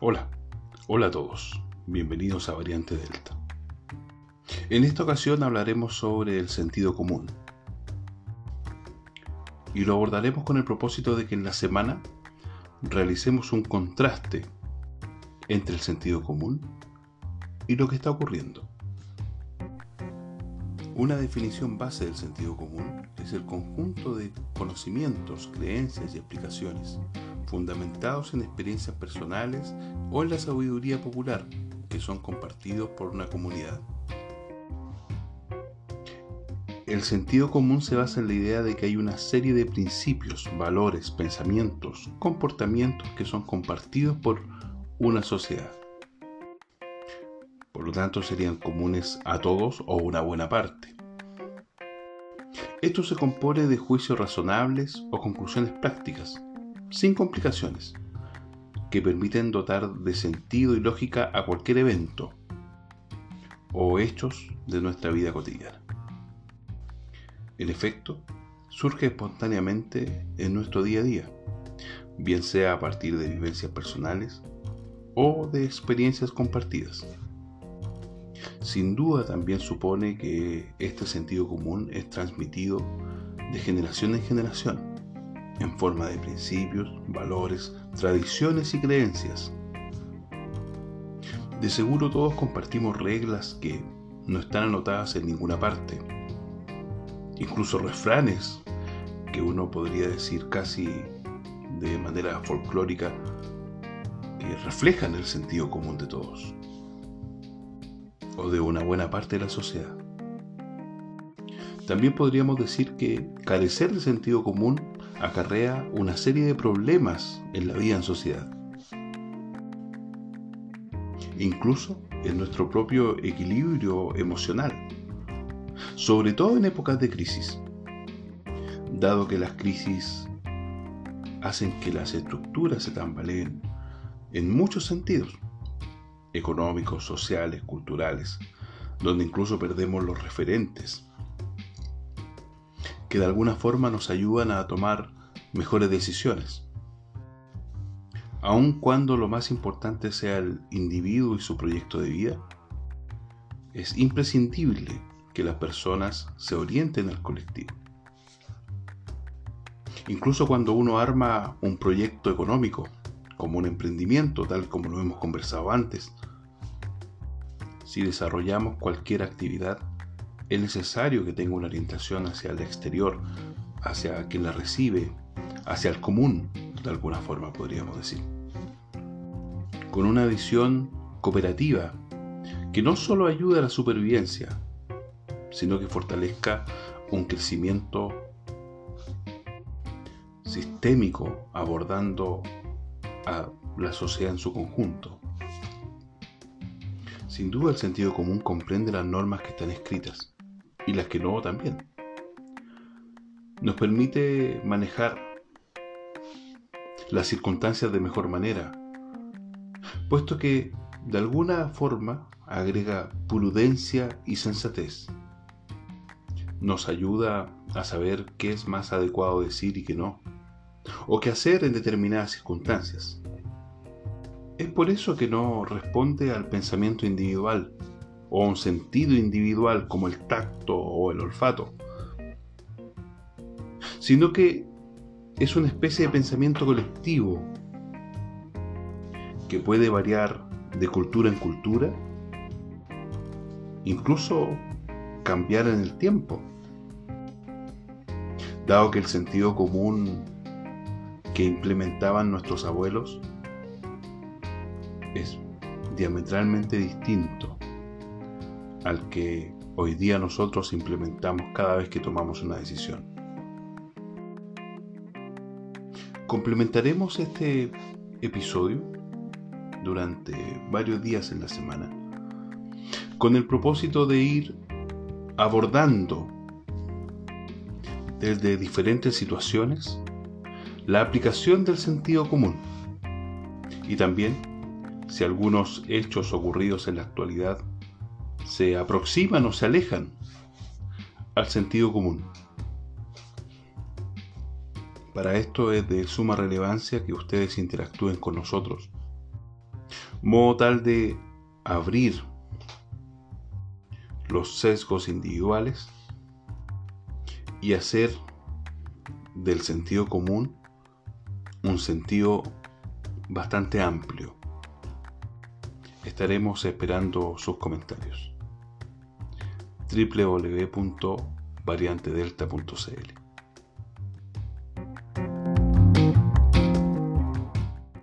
Hola, hola a todos, bienvenidos a Variante Delta. En esta ocasión hablaremos sobre el sentido común. Y lo abordaremos con el propósito de que en la semana realicemos un contraste entre el sentido común y lo que está ocurriendo. Una definición base del sentido común es el conjunto de conocimientos, creencias y explicaciones fundamentados en experiencias personales o en la sabiduría popular que son compartidos por una comunidad. El sentido común se basa en la idea de que hay una serie de principios, valores, pensamientos, comportamientos que son compartidos por una sociedad. Por lo tanto, serían comunes a todos o una buena parte. Esto se compone de juicios razonables o conclusiones prácticas, sin complicaciones, que permiten dotar de sentido y lógica a cualquier evento o hechos de nuestra vida cotidiana. En efecto, surge espontáneamente en nuestro día a día, bien sea a partir de vivencias personales o de experiencias compartidas. Sin duda también supone que este sentido común es transmitido de generación en generación en forma de principios, valores, tradiciones y creencias. De seguro todos compartimos reglas que no están anotadas en ninguna parte, incluso refranes que uno podría decir casi de manera folclórica que reflejan el sentido común de todos o de una buena parte de la sociedad. También podríamos decir que carecer de sentido común acarrea una serie de problemas en la vida en sociedad. Incluso en nuestro propio equilibrio emocional, sobre todo en épocas de crisis, dado que las crisis hacen que las estructuras se tambaleen en muchos sentidos, económicos, sociales, culturales, donde incluso perdemos los referentes que de alguna forma nos ayudan a tomar mejores decisiones. Aun cuando lo más importante sea el individuo y su proyecto de vida, es imprescindible que las personas se orienten al colectivo. Incluso cuando uno arma un proyecto económico, como un emprendimiento, tal como lo hemos conversado antes, si desarrollamos cualquier actividad, es necesario que tenga una orientación hacia el exterior, hacia quien la recibe, hacia el común, de alguna forma podríamos decir. Con una visión cooperativa que no solo ayude a la supervivencia, sino que fortalezca un crecimiento sistémico abordando a la sociedad en su conjunto. Sin duda el sentido común comprende las normas que están escritas, y las que no también. Nos permite manejar las circunstancias de mejor manera, puesto que de alguna forma agrega prudencia y sensatez. Nos ayuda a saber qué es más adecuado decir y qué no, o qué hacer en determinadas circunstancias. Es por eso que no responde al pensamiento individual, o un sentido individual como el tacto o el olfato, sino que es una especie de pensamiento colectivo que puede variar de cultura en cultura, incluso cambiar en el tiempo, dado que el sentido común que implementaban nuestros abuelos es diametralmente distinto al que hoy día nosotros implementamos cada vez que tomamos una decisión. Complementaremos este episodio durante varios días en la semana con el propósito de ir abordando desde diferentes situaciones la aplicación del sentido común y también si algunos hechos ocurridos en la actualidad se aproximan o se alejan al sentido común. Para esto es de suma relevancia que ustedes interactúen con nosotros, modo tal de abrir los sesgos individuales y hacer del sentido común un sentido bastante amplio. Estaremos esperando sus comentarios. www.variantedelta.cl